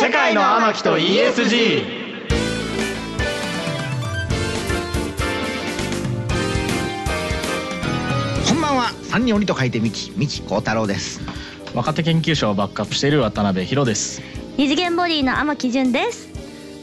世界の天木と ESG こんばんは。三人鬼と書いてミキ。ミキ幸太郎です。若手研究者をバックアップしている渡辺博です。二次元ボディの天木純です。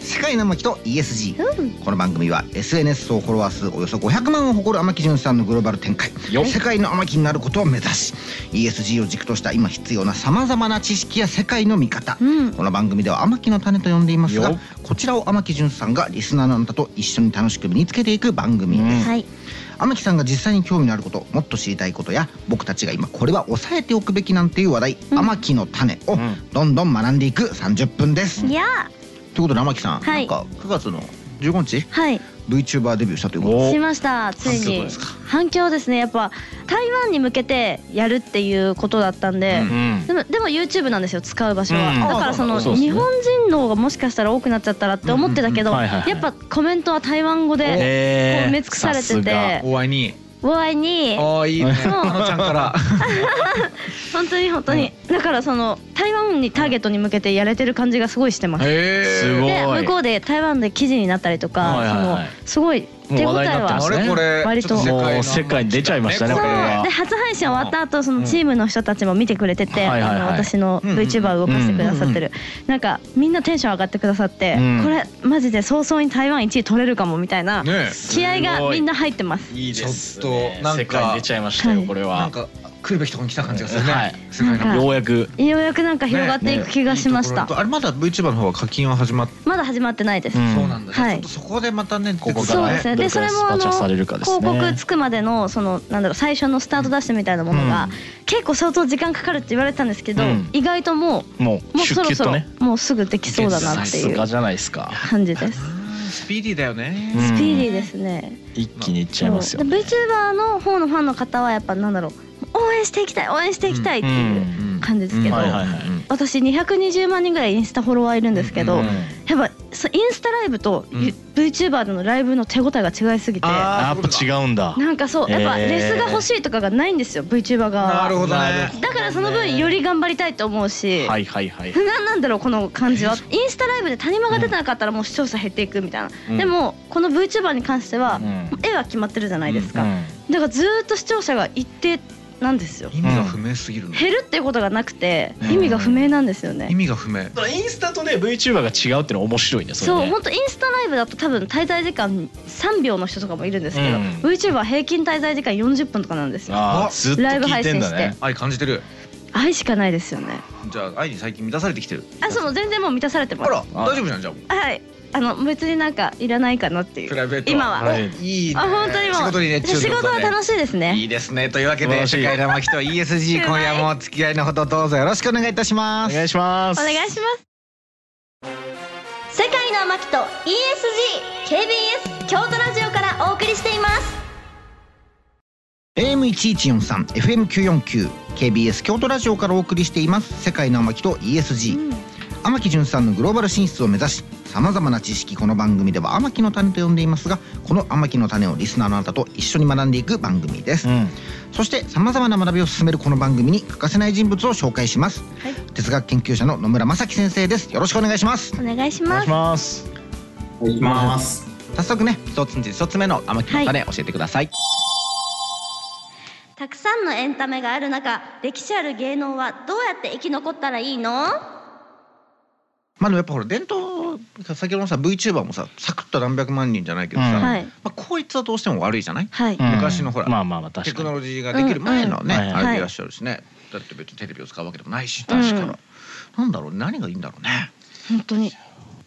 世界の天木と ESG うん。この番組は SNS 総フォロワー数およそ500万を誇る天木潤さんのグローバル展開。世界の天木になることを目指し ESG を軸とした今必要なさまざまな知識や世界の見方、うん。この番組では天木の種と呼んでいますがよこちらを天木潤さんがリスナーのあなたと一緒に楽しく身につけていく番組です、うん。はい。天木さんが実際に興味のあることもっと知りたいことや僕たちが今これは押さえておくべきなんていう話題、うん。天木の種をうん。どんどん学んでいく30分です、いやということで天木さん、はい。なんか9月の15日？はい。VTuber デビューしたということしました。ついに。反響ですか。反響ですね。やっぱ台湾に向けてやるっていうことだったんで、うん。うん。でもでも YouTube なんですよ。使う場所は、うん。だからその日本人の方がもしかしたら多くなっちゃったらって思ってたけど、うん。うんはいはいはい。やっぱコメントは台湾語で埋め尽くされててお会いに。ああいいね。あのちゃんから。本当に本当に、だからその台湾にターゲットに向けてやれてる感じがすごいしてます。へすごいで向こうで台湾で記事になったりとか、はいはいはいそのすごいもう話題になってはますね。あれこれ割と。世界に出ちゃいましたねそうこれは。で初配信終わった後そのチームの人たちも見てくれてて、あの私の VTuber を動かしてくださってる、なんかみんなテンション上がってくださって、うん。これマジで早々に台湾1位取れるかもみたいなね。気合がみんな入ってます。いいですちょっとなんか世界に出ちゃいましたよはい。これは。なんか来るべきとこに来た感じがするね。はい。世界の。なようやく。ようやくなんか広がっていく気がしました。いいところあれまだ VTuber の方は課金は始まっまだ始まってないです。うん。そうなんだ。はい。そこでまたねここからそうですね。でそれもあのどれくらいスパチャされるかですね。広告つくまでのそのなんだろう最初のスタートダッシュみたいなものが、うん。結構相当時間かかるって言われてたんですけど、うん。意外とももううもうそろそろもうすぐできそうだなさっていう。すがじゃないですか。感じです。スピーディーだよね。うん。スピーディーですね。一気にいっちゃいますよそう。で VTuber の方のファンの方はやっぱなんだろう応援していきたい応援していきたいっていううん感じですけど、私220万人ぐらいインスタフォロワーいるんですけど、うんやっぱインスタライブと、うん。VTuber でのライブの手応えが違いすぎて。あやっぱ違うんだ。なんかそうやっぱレスが欲しいとかがないんですよ VTuber 側はなるほどね。だからその分より頑張りたいと思うし、はいはいはい。なんなんだろうこの感じは。インスタライブで谷間が出てなかったらもう視聴者減っていくみたいな、うん。でもこの VTuber に関してはうん。絵は決まってるじゃないですか、うん。だからずーっと視聴者が一定なんですよ。意味が不明すぎるの。減るっていうことがなくてうん。意味が不明なんですよね、意味が不明。だからインスタとね VTuber が違うっていうのは面白いねそう本当インスタライブだと多分滞在時間3秒の人とかもいるんですけど、うん。VTuber は平均滞在時間40分とかなんですよ。あーずっとライブ聞い配信して。てんだね愛感じてる。愛しかないですよね。じゃあ愛に最近満たされてきてる。あその全然もう満たされてます。あら大丈夫じゃんじゃあ。はいあの別になんかいらないかなっていう。プライベート今は、はい。いいね。あ本当にもう仕事に熱中仕事は楽しいですいいねですね。というわけで世界の天木と ESG 今夜もお付き合いのほどどうぞ。よろしくお願いいたします。お願いします。お願いします。世界の天木と ESGKBS 京都ラジオからお送りしています。AM1143 FM949 KBS 京都ラジオからお送りしています。世界の天木と ESG、天木潤さんのグローバル進出を目指しさまざまな知識この番組では天木の種と呼んでいますがこの天木の種をリスナーのあなたと一緒に学んでいく番組です、うん。そしてさまざまな学びを進めるこの番組に欠かせない人物を紹介します、はい。哲学研究者の野村正樹先生です。よろしくお願いします。お願いしお願いします。ますいきます。早速ね一つ一つ目の天木の種、教えてください。たくさんのエンタメがある中歴史ある芸能はどうやって生き残ったらいいの？まあでもやっぱほら伝統先ほどのさ VTuber もさサクッと何百万人じゃないけどさ、うん。はい。まあ、効率はどうしても悪いじゃない？はい、うん。昔のほらまあまあまあテクノロジーができる前のね、うんうんあれでいらっしゃるしね、だって別にテレビを使うわけでもないしうん。確かに、なんだろうね。何がいいんだろうね。本当に。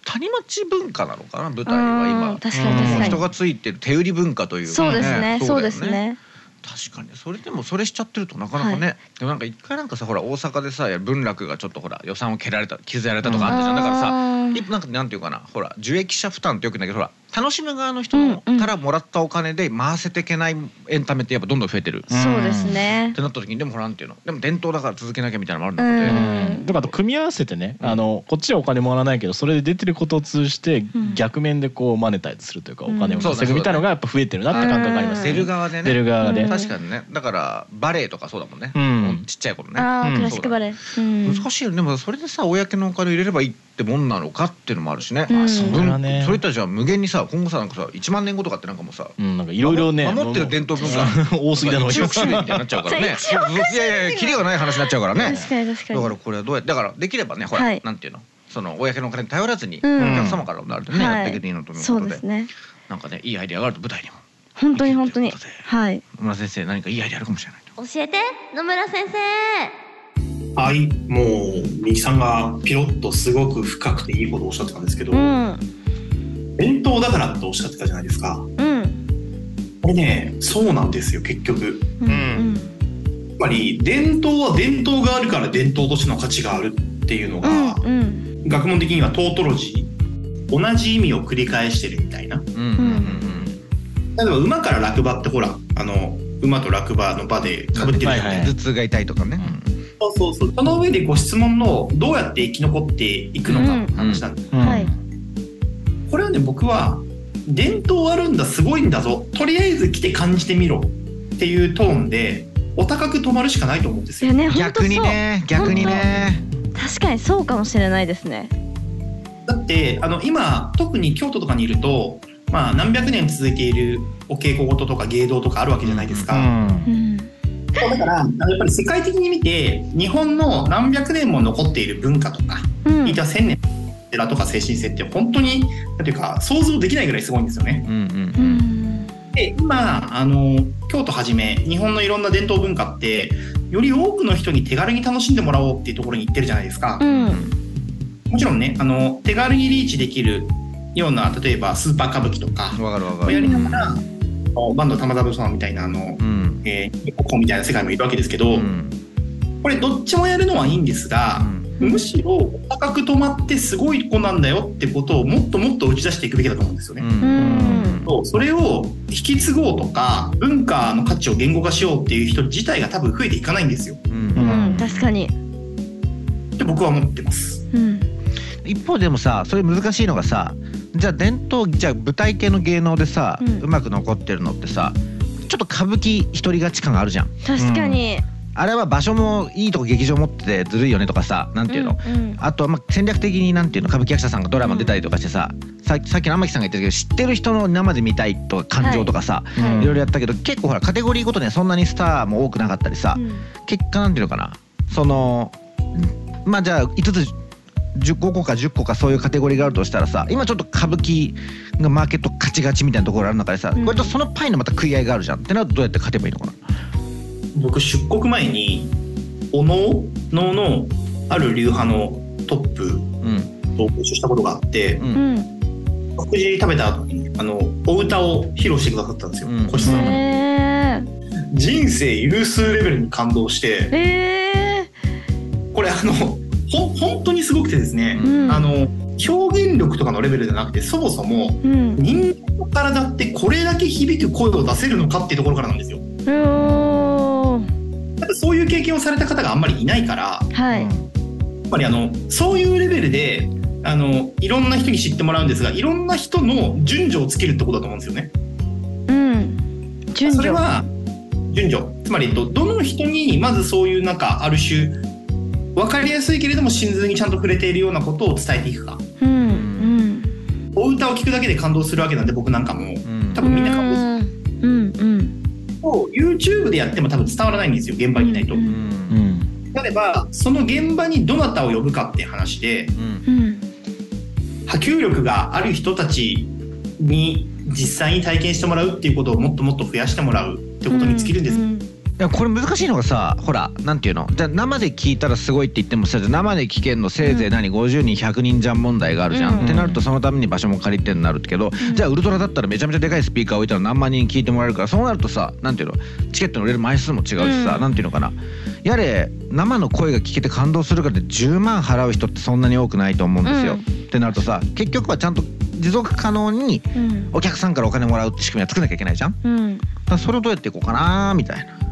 谷町文化なのかな？舞台はう今ん。確かに確かに。人がついてる手売り文化というかそうですね。そうですね確かに。それでもそれしちゃってるとなかなかね、はでもなんか一回なんかさほら大阪でさ文楽がちょっとほら予算を蹴られた削られたとかあったじゃん、だからさ一なんかなんていうかな。ほら受益者負担ってよく言うんだけどほら楽しむ側の人からもらったお金で回せていけないエンタメってやっぱどんどん増えてる、っそうですね。てなった時にでもほらなんていうの。でも伝統だから続けなきゃみたいなのもあるう中で、んだから組み合わせてね、あのこっちはお金もらわないけどそれで出てることを通じてうん。逆面でこうマネタイズするというかおうん。金を稼ぐみたいなのがやっぱ増えてる。なって感覚があります。出ねる側でね。出る側で、うん。確かにね。だからバレエとかそうだもんね、うん。ちっちゃい頃ね。ああうん。クラシックバレエ、うん。難しいよね。でもそれでさ公のお金を入れればいいってもんなのかっていうのもあるしね、うんそれはね。それってじゃあ無限にさ今後さなんかさ1万年後とかってなんかもうさうんなんかいろいろね守ってる伝統文化。多すぎだの1億種類みたいになっちゃうからね。いやいやいやキリがない話になっちゃうからね。確かに確かに。だからこれはどうやってだからできればねほら、はい。なんていうのその公のお金に頼らずに、うん。お客様からもなるとね、はい。やっていけていいのというこそうとでですね。なんかねいいアイデアがあると舞台にも。本当に本当に。はい。野村先生何かいいアイデアあるかもしれない教えて野村先生はい、もう、みきさんがピロッとすごく深くていいことをおっしゃってたんですけど、うん。伝統だからっておっしゃってたじゃないですか。うん。これね、そうなんですよ、結局。うん。うん。つまり、伝統は伝統があるから伝統としての価値があるっていうのうが、んうん。学問的にはトートロジー、同じ意味を繰り返してるみたいな。うん。うん。うん。例えば、馬から落馬ってほら、あの、馬と落馬の場で被ってるじゃない。はいはい頭痛が痛いとかね、そうそうそう。その上でご質問のどうやって生き残っていくのかって話なんです。うんはいこれはね、僕は伝統あるんだ、すごいんだぞ。とりあえず来て感じてみろっていうトーンで、お高く止まるしかないと思うんですよ。いやね逆にね逆にね確かにそうかもしれないですねだって、あの、今、特に京都とかにいると、まあ、何百年続いているお稽古事とか芸道とかあるわけじゃないですか。うんだから、あのやっぱり世界的に見て、日本の何百年も残っている文化とか、うん。いた千年寺とか精神性って本当に、なんていうか、想像できないぐらいすごいんですよね。うんうんうん。で今あの京都はじめ日本のいろんな伝統文化ってより多くの人に手軽に楽しんでもらおうっていうところに行ってるじゃないですか。う、ん。もちろんねあの手軽にリーチできるような例えばスーパー歌舞伎とかわかるわかる。をやりながら、あのバンド玉三郎さんみたいなあの、うん。えー、コみたいな世界もいるわけですけど、うん。これどっちもやるのはいいんですが、むしろお高く止まってすごい子なんだよってことをもっともっと打ち出していくべきだと思うんですよね。うん。そうそれを引き継ごうとか文化の価値を言語化しようっていう人自体が多分増えていかないんですよ。うん。うん確かに。って僕は思ってます。うん。一方でもさそれ難しいのがさじゃあ伝統じゃあ舞台系の芸能でさ、ううんまく残ってるのってさちょっと歌舞伎一人勝ち感があるじゃん。確かに。あれは場所もいいとこ劇場持っててずるいよねとかさなんていうの、うんうん。あとはまあ戦略的になんていうの？歌舞伎役者さんがドラマ出たりとかしてさ、ささっきの天木さんが言ったけど知ってる人の生で見たいとか感情とかさ、はい。いろいろやったけど結構ほらカテゴリーごとにはそんなにスターも多くなかったりさ、うん。結果なんていうのかな？そのまあじゃあ5つ10 5個か10個かそういうカテゴリーがあるとしたらさ今ちょっと歌舞伎がマーケット勝ちがちみたいなところある中でさ、うん。これとそのパイのまた食い合いがあるじゃんってなるとどうやって勝てばいいのかな？僕出国前にお能能のある流派のトップうん。とご一緒したことがあってううん。ん食事食べた後にあのお歌を披露してくださったんですよ、うん。小石さんが。へ人生有数レベルに感動してこれあのほん本当にすごくてですね、うん。あの表現力とかのレベルじゃなくてそもそも人間の体ってこれだけ響く声を出せるのかっていうところからなんですよ。そういう経験をされた方があんまりいないからやはい。っぱりあのそういうレベルであのいろんな人に知ってもらうんですがいろんな人の順序をつけるってことだと思うんですよね。うん。順序。それは順序。つまりどどの人にまずそういうなんかある種分かりやすいけれども真髄にちゃんと触れているようなことを伝えていくか。うんうん。お歌を聴くだけで感動するわけなんで僕なんかも。うん。多分みんな感動する。うんうんと YouTube でやっても多分伝わらないんですよ現場にいないと。うんうん。例えばその現場にどなたを呼ぶかっていう話でうん。うん波及力がある人たちに実際に体験してもらうっていうことをもっともっと増やしてもらうってことに尽きるんです、うんいやこれ難しいのがさほらなんていうの？じゃあ生で聞いたらすごいって言ってもさ生で聞けんのせいぜい何、50人100人じゃん問題があるじゃん、うん。ってなるとそのために場所も借りてになるけど、じゃあウルトラだったらめちゃめちゃでかいスピーカー置いたら何万人聞いてもらえるからそうなるとさなんていうの？チケットの売れる枚数も違うしさ、うん。なんていうのかな？やれ生の声が聞けて感動するからって10万払う人ってそんなに多くないと思うんですよ。うん。ってなるとさ結局はちゃんと持続可能にうん。お客さんからお金もらうって仕組みは作んなきゃいけないじゃん。だそれをどうやっていこうかなみたいな。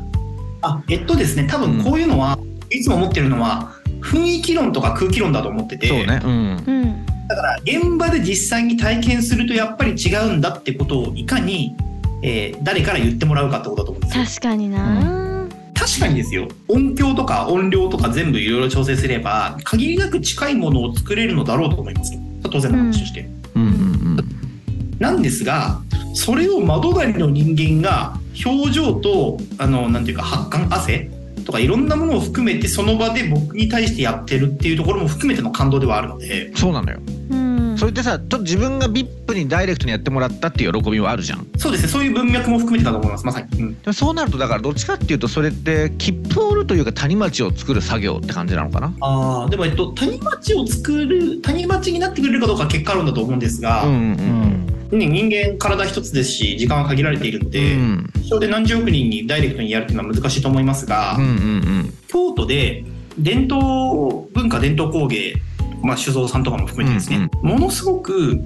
あえっとですね多分こういうのは、いつも思ってるのは雰囲気論とか空気論だと思ってて。そうね。うん。うん。だから現場で実際に体験するとやっぱり違うんだってことをいかに、えー誰から言ってもらうかってことだと思うんですよ。確かにな。確かにですよ。音響とか音量とか全部いろいろ調整すれば限りなく近いものを作れるのだろうと思います。よ当然の話として、うん。うん。なんですがそれを窓なりの人間が表情とあのなんていうか発汗汗とかいろんなものを含めてその場で僕に対してやってるっていうところも含めての感動ではあるので。そうなのよ。うん。それってさちょっと自分が VIP にダイレクトにやってもらったっていう喜びはあるじゃん。そうですね。そういう文脈も含めてだと思います。まさに、うん。でもそうなるとだからどっちかっていうとそれって切符を売るというか谷町を作る作業って感じなのかな？あーでも、えっと、谷町を作る谷町になってくれるかどうかは結果論だと思うんですが、うんううん。んね人間体一つですし時間は限られているので、うん。それで何十億人にダイレクトにやるっていうのは難しいと思いますが、うんうん京都で伝統文化伝統工芸、まあ、酒造さんとかも含めてですね、ものすごく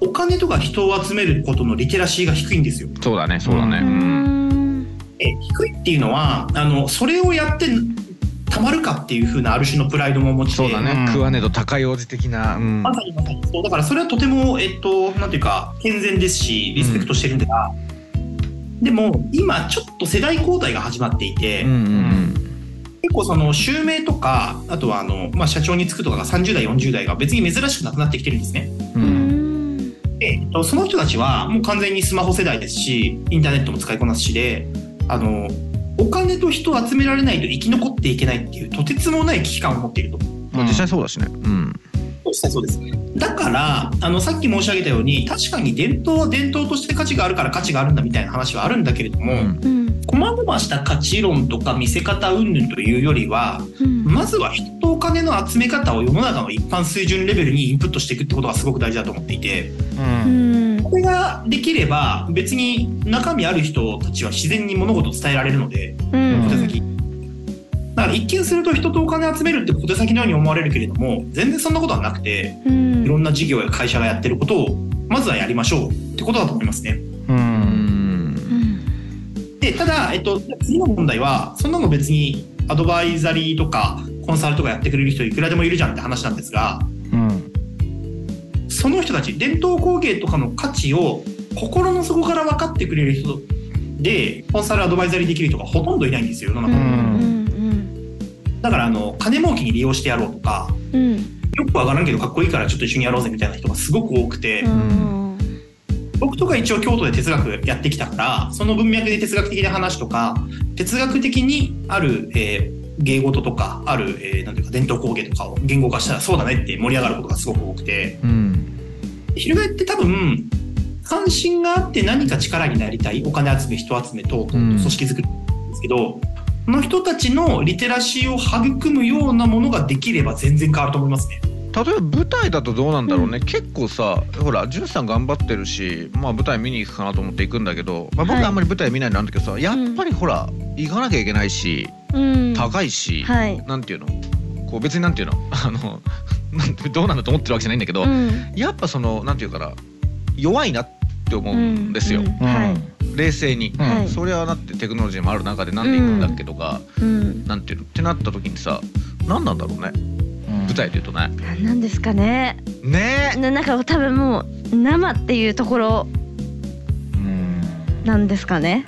お金とか人を集めることのリテラシーが低いんですよ。うんそうだねそうだね。ううんん。え低いっていうのはあのそれをやってたまるかっていう風なある種のプライドも持ちそうだね。うん。食わねど高い王子的なうん。まさにまさにそう。だからそれはとてもえっとなんていうか健全ですしリスペクトしてるんだが、でも今ちょっと世代交代が始まっていて、うんうん結構その襲名とかあとはあの、まあ、社長に就くとかが30代40代が別に珍しくなくなってきてるんですね。ううんん。でえっとその人たちはもう完全にスマホ世代ですしインターネットも使いこなすしであのお金と人を集められないと生き残っていけないっていうとてつもない危機感を持っていると。まあ実際そうだしね。うん。実際そうですだからあのさっき申し上げたように確かに伝統は伝統として価値があるから価値があるんだみたいな話はあるんだけれども、うん。うん細々した価値論とか見せ方云々というよりはうん。まずは人とお金の集め方を世の中の一般水準レベルにインプットしていくってことがすごく大事だと思っていて。ううんんこれができれば別に中身ある人たちは自然に物事を伝えられるのでうん。小手先。だから一見すると人とお金集めるって小手先のように思われるけれども全然そんなことはなくてうん。いろんな事業や会社がやってることをまずはやりましょうってことだと思いますね。ううん。でただ、えっと、次の問題はそんなの別にアドバイザリーとかコンサルとかやってくれる人いくらでもいるじゃんって話なんですがうんその人たち伝統工芸とかの価値を心の底から分かってくれる人でコンサルアドバイザリーできる人がほとんどいないんですよ世の中だからあの金儲けに利用してやろうとかうん。よくわからんけどかっこいいからちょっと一緒にやろうぜみたいな人がすごく多くて、うん。僕とか一応京都で哲学やってきたからその文脈で哲学的な話とか哲学的にある、えー芸事とかある、えーなんていうか伝統工芸とかを言語化したらそうだねって盛り上がることがすごく多くて。うん翻って多分関心があって何か力になりたいお金集め人集め等々うん。組織づくりですけど、この人たちのリテラシーを育むようなものができれば全然変わると思いますね。例えば舞台だとどうなんだろうね、結構さほら潤さん頑張ってるし、まあ、舞台見に行くかなと思って行くんだけど、まあ、僕はい。はあんまり舞台見ないのなんだけどさ、やっぱりほら行かなきゃいけないしうん。高いし、はい。なんていうの？こう別になんていうの？あの どうなんだと思ってるわけじゃないんだけど、うん。やっぱそのなんていうかな弱いなって思うんですよ、うん。はい。冷静に、うん。はい。それはだってテクノロジーもある中でなんで行くん。だっけとか、うん。なんていうのってなった時にさ何なんだろうね舞台でいうとね。何なんですかね。ね。えななんか多分もう生っていうところうん。なんですかね。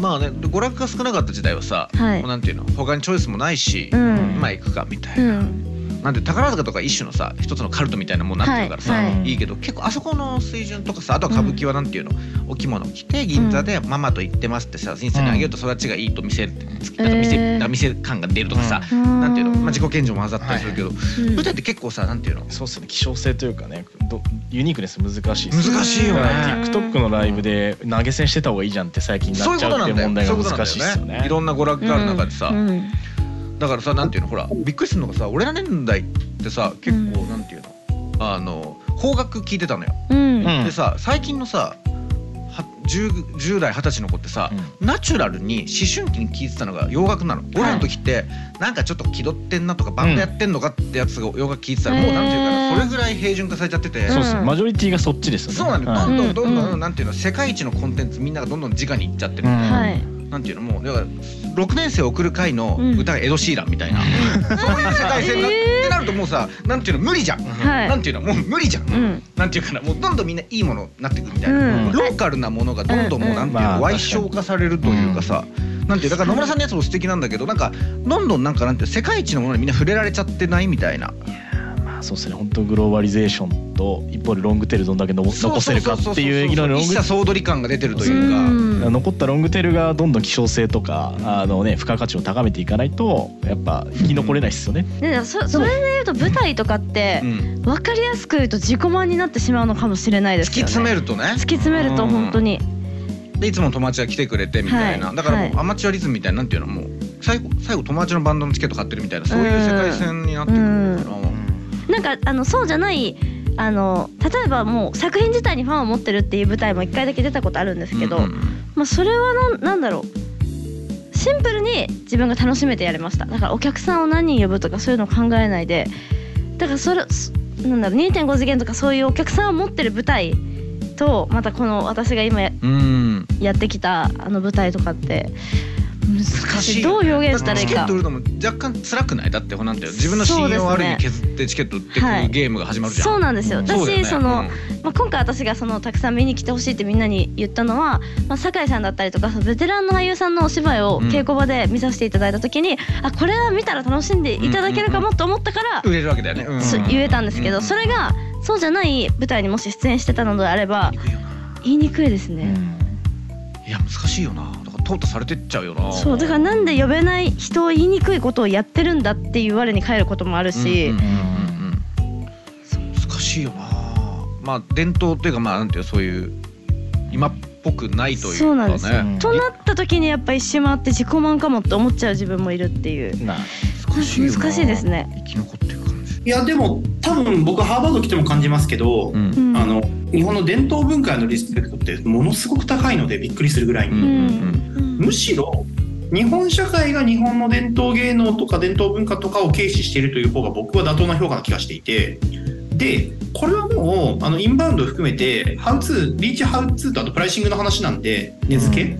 まあね娯楽が少なかった時代はさ、はい。もうなんていうの他にチョイスもないし、うん。まあ行くかみたいうな、んなんで宝塚とか一種のさ一つのカルトみたいなもんになってるからさ、はいはい。いいけど結構あそこの水準とかさあとは歌舞伎はなんていうの、お着物着て銀座でママと行ってますってさ人生にあげると育ちがいいと見せるなんか見せ,、えー見せ感が出るとかさ、ななんていうの、まあ、自己顕示も混ざったりするけど、うん。舞台って結構さなんていうの？そうっすね希少性というかねどユニークネス難しい難しいよね。TikTok のライブで投げ銭してた方がいいじゃんって最近そうなっちゃうって問題が難しいっだよ。ね。すよね。いろんな娯楽がある中でさ、うんだからさなんていうのほらびっくりするのがさ俺ら年代ってさ結構なんていうの、あの邦楽聞いてたのよ、うん。うんでさ最近のさは 10, 10代20歳の子ってさ、ナチュラルに思春期に聴いてたのが洋楽なの、俺らの時ってなんかちょっと気取ってんなとかバンドやってんのかってやつが洋楽聴いてたら、うんもうなんていうかなそれぐらい平準化されちゃってて、そうっすうんマジョリティがそっちですよね。そうなんだよ、はいどんどんどん。どん、うんなんていうの世界一のコンテンツみんながどんどん直に行っちゃってる、うん。はいなんていうのもうだから6年生送る会の歌がエド・シーランみたいな、そういう世界線が、えー。ってなるともうさなんていうの無理じゃん、はい。なんていうのもう無理じゃん、うん。なんていうかなもうどんどんみんないいものになっていくみたいな、うん。ローカルなものがどんどんもうなんていうのまあ矮小化されるというかさ、なんていうだから野村さんのやつも素敵なんだけどなんかどんどんなんかなんて世界一のものにみんな触れられちゃってないみたいなまあそうですね。本当グローバリゼーションと一方でロングテールどんだけの残せるかっていう議論のロング総取り感が出てるというかうん。残ったロングテールがどんどん希少性とかあのね付加価値を高めていかないとやっぱ生き残れないですよね。でそそれで言うと舞台とかってうん。分かりやすく言うと自己満になってしまうのかもしれないで突きすよね。詰めるとね。突き詰めると本当に。でいつも友達が来てくれてみたいな、はい。だからもうはい。アマチュアリズムみたいななんていうのもう最後最後友達のバンドのチケット買ってるみたいなそういう世界線になってくるのかな、なんかあのそうじゃないあの例えばもう作品自体にファンを持ってるっていう舞台も一回だけ出たことあるんですけど、うんうん。まあ、それはなんなんだろう。シンプルに自分が楽しめてやれました。だからお客さんを何人呼ぶとかそういうのを考えないで。だからそれそなんだろう2.5次元とかそういうお客さんを持ってる舞台とまたこの私が今やうん。やってきたあの舞台とかって難しいどう表現したらいいか。チケット売るのも若干辛くない？だってなんて自分の信用をある意味削ってチケット売ってくはい。ゲームが始まるじゃん、そうなんですよ。うん私そうだよね。その、うん。まあ、今回私がそのたくさん見に来てほしいってみんなに言ったのは、まあ、酒井さんだったりとかそのベテランの俳優さんのお芝居をうん稽古場で見させていただいた時に、あこれは見たら楽しんでいただけるかもと思ったから、売れるわけだよね、うん。そ言えたんですけど、うん。それがそうじゃない舞台にもし出演してたのであれば言いにくいですね。いや難しいよな淘汰されてっちゃうよな。そうだからなんで呼べない人を言いにくいことをやってるんだっていう我に返ることもあるし、うんうんうんうん。難しいよな。まあ伝統っていうかまあなんていうのそういう今っぽくないというかね。そうなんですよ。うん。となった時にやっぱ一周回って自己満かもって思っちゃう自分もいるっていう。な難しいよな。難しいですね。生き残っていく感じいやでも多分僕ハーバード来ても感じますけど、うん。うんあの日本の伝統文化へのリスペクトってものすごく高いのでびっくりするぐらいに、うんうんむしろ日本社会が日本の伝統芸能とか伝統文化とかを軽視しているという方が僕は妥当な評価な気がしていてでこれはもうあのインバウンドを含めてハウツーリーチハウツーとあとプライシングの話なんで値付け、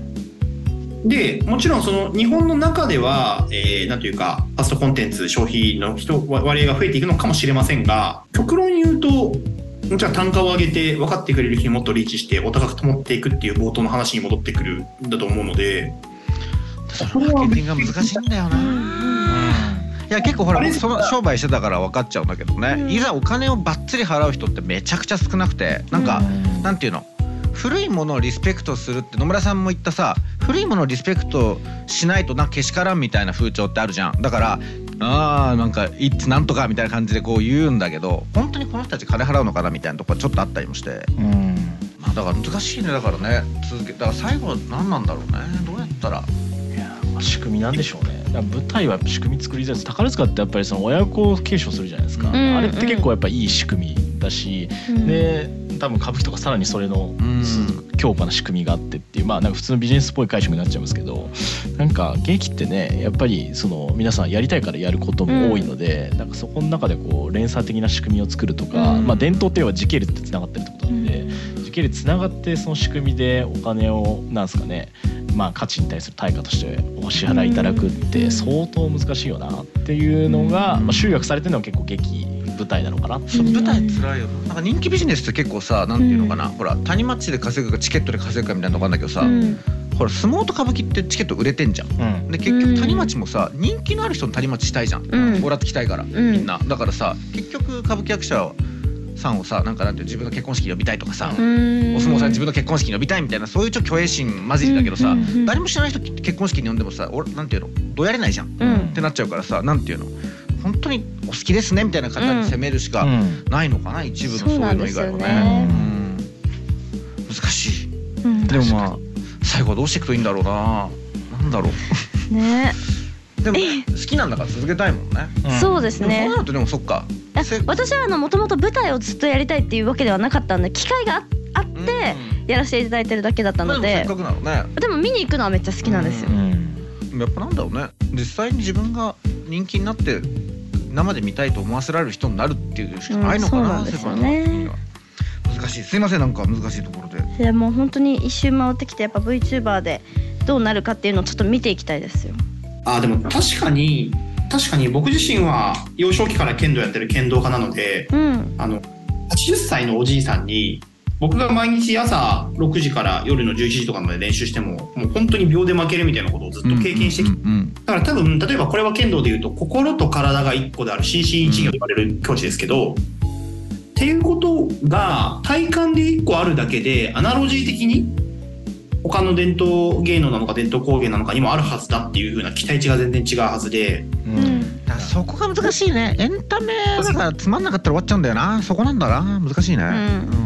でもちろんその日本の中では、えーなんというかファストコンテンツ消費の人割合が増えていくのかもしれませんが極論言うともちろん単価を上げて分かってくれる人にもっとリーチしてお高く保っていくっていう冒頭の話に戻ってくるんだと思うので。そのマーケティングが難しいんだよな、いや結構ほらその商売してたから分かっちゃうんだけどね、うん。いざお金をばっつり払う人ってめちゃくちゃ少なくてなんか、なんていうの？古いものをリスペクトするって野村さんも言ったさ古いものをリスペクトしないとなけしからんみたいな風潮ってあるじゃん。だからあーなんか「いつなんとか」みたいな感じでこう言うんだけど本当にこの人たち金払うのかなみたいなとこはちょっとあったりもして、うん。まあ、だから難しいねだからね。続けだから最後は何なんだろうね。どうやったら。いやまあ仕組みなんでしょうね。舞台は仕組み作りづらいです宝塚ってやっぱりその親子継承するじゃないですか、うん。あれって結構やっぱいい仕組みだし、うん。で多分歌舞伎とかさらにそれのうん。強化な仕組みがあってっていうまあなんか普通のビジネスっぽい解釈になっちゃいますけどなんか劇ってねやっぱりその皆さんやりたいからやることも多いので、なんかそこの中でこう連鎖的な仕組みを作るとか、うん。まあ伝統っていうのは時系列ってつながってるってことなんで、時系列つながってその仕組みでお金をなんですかねまあ価値に対する対価としてお支払いいただくって相当難しいよなっていうのが、まあ、集約されてるのは結構劇舞台なのかな？う舞台辛いよな。んか人気ビジネスって結構さなんていうのかな、ほら谷町で稼ぐかチケットで稼ぐかみたいなとこあるんだけどさ、うん。ほら相撲と歌舞伎ってチケット売れてんじゃん。うん。で結局谷町もさ人気のある人の谷町したいじゃん、うん。もらってきたいから、ん。みんな。だからさ結局歌舞伎役者さんをさなんかなんていう自分の結婚式に呼びたいとかさ、うん。お相撲さんに自分の結婚式に呼びたいみたいなそういうちょっと虚栄心混じりだけどさ、うん。うん。うん。誰も知らない人結婚式に呼んでもさ俺なんていうの？どうやれないじゃん、うん。ってなっちゃうからさなんていうの？本当にお好きですねみたいな方に責めるしかうん。ないのかな、一部のそういうの以外はね。そうなん。うん難しい。うん。でもまあ最後はどうしていくといいんだろうな。なんだろね。う でも好きなんだから続けたいもんね。そうですね。でもそうなるとでもそっか。私はあのもともと舞台をずっとやりたいっていうわけではなかったんで機会がああってやらせていただいてるだけだったので。まあでもせっかくなのね。でも見に行くのはめっちゃ好きなんですよ。ううん。でもやっぱなんだろうね。実際に自分が人気になって生で見たいと思わせられる人になるっていうしかないのかな、うん世界の中には。難しい。すいませんなんか難しいところで。いやもう本当に一周回ってきてやっぱ VTuber でどうなるかっていうのをちょっと見ていきたいですよ。あでも確かに確かに僕自身は幼少期から剣道やってる剣道家なのでうん。あの80歳のおじいさんに僕が毎日朝6時から夜の11時とかまで練習してももう本当に秒で負けるみたいなことをずっと経験してきて、うんうんだから多分例えばこれは剣道でいうと心と体が1個である心身一如と言われる境地ですけど、っていうことが体感で1個あるだけでアナロジー的に他の伝統芸能なのか伝統工芸なのかにもあるはずだっていう風な期待値が全然違うはずで。ううん。んだからそこが難しいね。エンタメだからつまんなかったら終わっちゃうんだよな。そこなんだな。難しいね。うん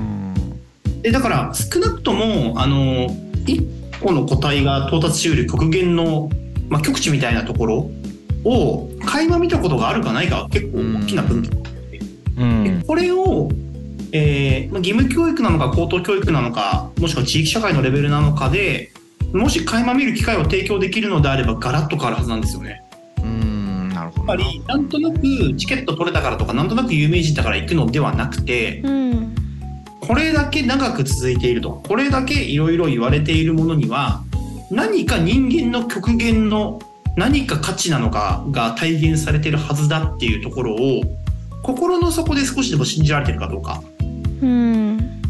でだから少なくともあの1個の個体が到達しうる極限の、まあ、極地みたいなところを垣間見たことがあるかないかは結構大きな分岐うん。でこれを、えーまあ義務教育なのか高等教育なのかもしくは地域社会のレベルなのかでもし垣間見る機会を提供できるのであればガラッと変わるはずなんですよね。うんうんなるほどな。やっぱりなんとなくチケット取れたからとかなんとなく有名人だから行くのではなくてうんこれだけ長く続いていると。これだけいろいろ言われているものには何か人間の極限の何か価値なのかが体現されているはずだっていうところを心の底で少しでも信じられてるかどうか。うん。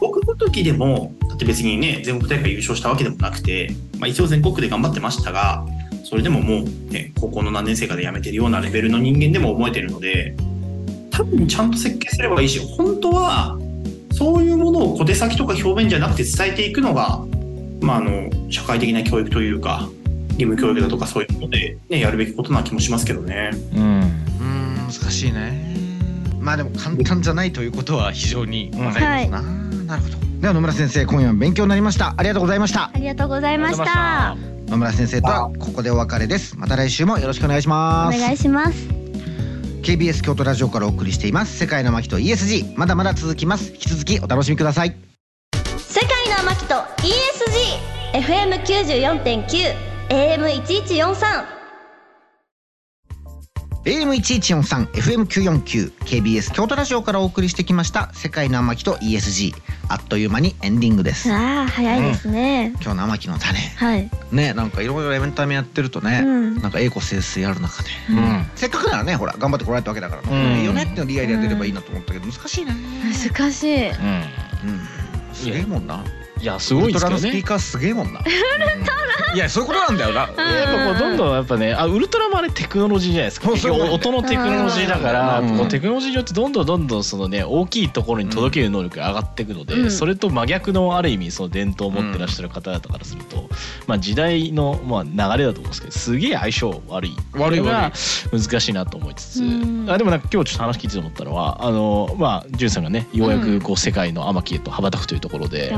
僕の時でもだって別にね全国大会優勝したわけでもなくて、まあ、一応全国で頑張ってましたがそれでももう、ね、高校の何年生かで辞めてるようなレベルの人間でも思えてるので多分ちゃんと設計すればいいし本当はそういうものを小手先とか表面じゃなくて伝えていくのが、まあ、あの社会的な教育というか義務教育だとかそういうので、ね、やるべきことな気もしますけどね。うん。うん難しいね。まあでも簡単じゃないということは非常にわかりますな、なるほど。では野村先生今夜も勉強になりました。ありがとうございました。ありがとうございました。野村先生とはここでお別れです。また来週もよろしくお願いしおます。願いします KBS 京都ラジオからお送りしています。世界の牧と ESG まだまだ続きます。引き続きお楽しみください。世界の牧と ESGFM94.9AM1143 AM1143 AM1143 FM949 KBS 京都ラジオからお送りしてきました世界の天木と ESG あっという間にエンディングです。ああ早いですね、今日の天木の種。はい。ねなんかいろいろエンタメやってるとね、うん。なんか栄枯盛衰ある中で、うん。せっかくならねほら頑張ってこられたわけだから、うん。いいよねっていうのリアルやってればいいなと思ったけど難しいね。難しい。うん。うん。すげえもんな。いやすごいですけどウルトラのスピーねカーすげえもんな。いやそういうことなんだよな。やっぱこうどんどんやっぱねあウルトラもあれテクノロジーじゃないですか。結そうそう。局音のテクノロジーだからうん。こうテクノロジーによってどんどんどんどんそのね大きいところに届ける能力が上がっていくので、うん。それと真逆のある意味その伝統を持ってらっしゃる方々からすると、まあ時代のまあ流れだと思うんですけどすげえ相性悪い悪いが難しいなと思いつつ、うん。あでもなんか今日ちょっと話聞いてて思ったのはあのまあ潤さんがねようやくこう世界の天木へと羽ばたくというところで、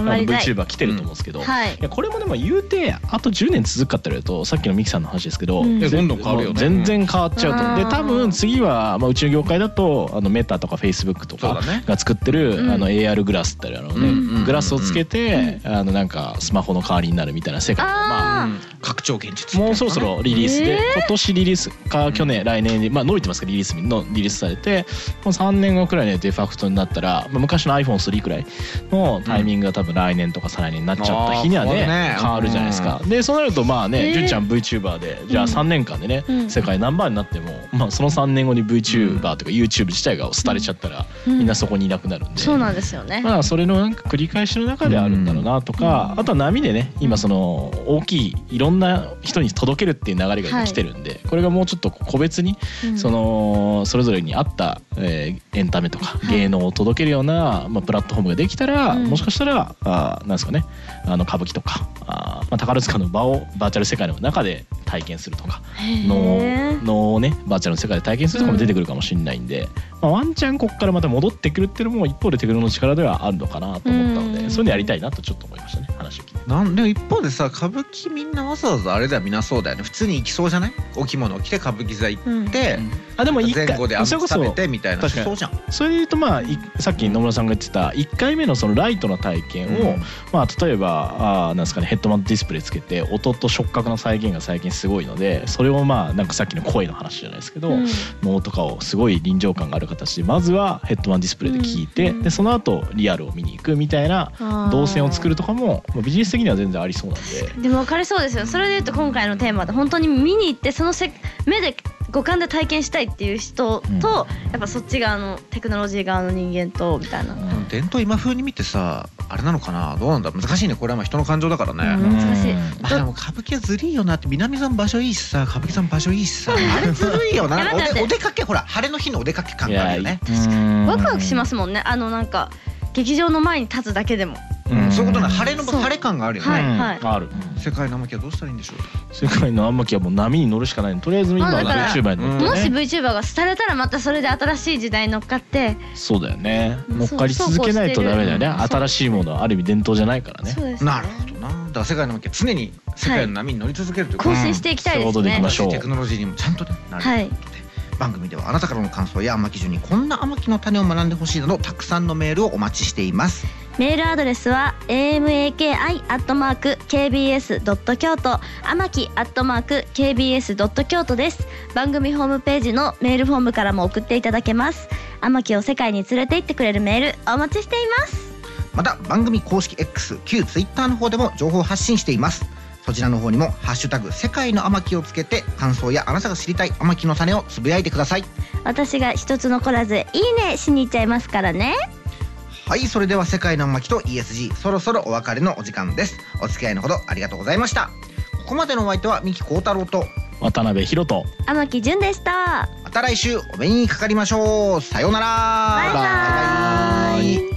あの頑張りたい VTuber 来てると思うんですけど、はい。いやこれもでも言うてあと10年続くかって言われるとさっきのミキさんの話ですけど、うん。どんどん変わるよね。全然変わっちゃうと、で多分次は、まあ、うちの業界だとあのメタとかフェイスブックとか。が作ってる、うん。あの AR グラスってあるあのね、うんうんグラスをつけて、あのなんかスマホの代わりになるみたいな世界。がまああ拡張現実。もうそろそ。ろリリースで、えー。今年リリースか去年来年にまあ伸びてますけどリリースのリリースされてもう3年後くらいでデファクトになったら、まあ、昔の iPhone3 くらいのタイミングが多分来年とか再来年になっちゃった日にはね,、あー変わるね。変わるじゃないですか。でそうなるとまあね、えー純ちゃん VTuber でじゃあ3年間でね、うん。世界ナンバーになっても、まあ、その3年後に VTuber とか YouTube 自体が廃れちゃったら、うん。みんなそこにいなくなるんで。そうなんですよね、まあそれのなんか繰り返しの中であるんだろうなとか、あとは波でね今その大きいいろんな人に届けるっていう流れが今来てるんで、これがもうちょっと個別にうん。そのそれぞれに合った、えーエンタメとか芸能を届けるような、まあ、プラットフォームができたら、うん。もしかしたらあーなんですかねあの歌舞伎とかあー、まあ、宝塚の場をバーチャル世界の中で体験するとかへのー。のをねバーチャルの世界で体験するとかも出てくるかもしれないんで、まあ、ワンチャンここからまた戻ってくるっていうのも一方でテクノの力ではあるのかなと思ったので、うん。そういうのやりたいなとちょっと思いましたね話を聞いて。なんでも一方でさ歌舞伎みんなわざわざあれではみなそうだよね。普通に行きそうじゃない？お着物を着て歌舞伎座行うん。って、あでも前後であんそれこそ食べてみたいなそうじゃん。それで言うとまあいさっき野村さんが言ってた1回目のそのライトの体験を、うん。まあ、例えばあーなんですかねヘッドマウントディスプレイつけて音と触覚の再現が最近すごいのでそれをまあなんかさっきの声の話じゃないですけど、うん。能とかをすごい臨場感がある形でまずはヘッドマウントディスプレイで聞いて、うん。でその後リアルを見に行くみたいな動線を作るとかもまあビジネス的的には全然ありそうなんで。でも分かりそうですよ。それで言うと今回のテーマで本当に見に行ってそのせ目で五感で体験したいっていう人と、うん。やっぱそっち側のテクノロジー側の人間とみたいな、うん。伝統今風に見てさあれなのかな？どうなんだ？難しいね。これはまあ人の感情だからね、うん難しい。うんまあでも歌舞伎はずるいよなって。南さん場所いいしさ。歌舞伎さん場所いいしさ。あれずるいよな。お出かけほら晴れの日のお出かけ感があるよね。ワクワクしますすもんね。あのなんか劇場の前に立つだけでも。うん。そういうことね。晴れの晴れ感があるよね、はいはい。ある。世界の天気はどうしたらいいんでしょう？世界の天気はもう波に乗るしかない。とりあえず今 VTuber に乗ってもしね VTuber が廃れたらまたそれで新しい時代に乗っかって。そうだよね。うん乗っかり続けないとダメだよね。新しいものはある意味伝統じゃないからね。そうですね。なるほどな。だから世界の天気は常に世界の波に乗り続けるということ。更新していきたいですそういうことでいきねましょう。テクノロジーにもちゃんとねなる。とはい番組ではあなたからの感想や天城順にこんな天城の種を学んでほしいなどたくさんのメールをお待ちしていますメールアドレスは amaki.kbs. 京都天木 .kbs. 京都です番組ホームページのメールフォームからも送っていただけます天木を世界に連れて行ってくれるメールお待ちしていますまた番組公式 X 旧 Twitter の方でも情報発信していますそちらの方にも「ハッシュタグ世界の天城」をつけて感想やあなたが知りたい天城の種をつぶやいてください。私が一つ残らずいいねしに行っちゃいますからね。はいそれでは世界の天城と ESG そろそろお別れのお時間です。お付き合いのほどありがとうございました。ここまでのお相手は三木幸太郎と渡辺博人。天木純でした。また来週お目にかかりましょう。さようなら。バイバイ。バイバイ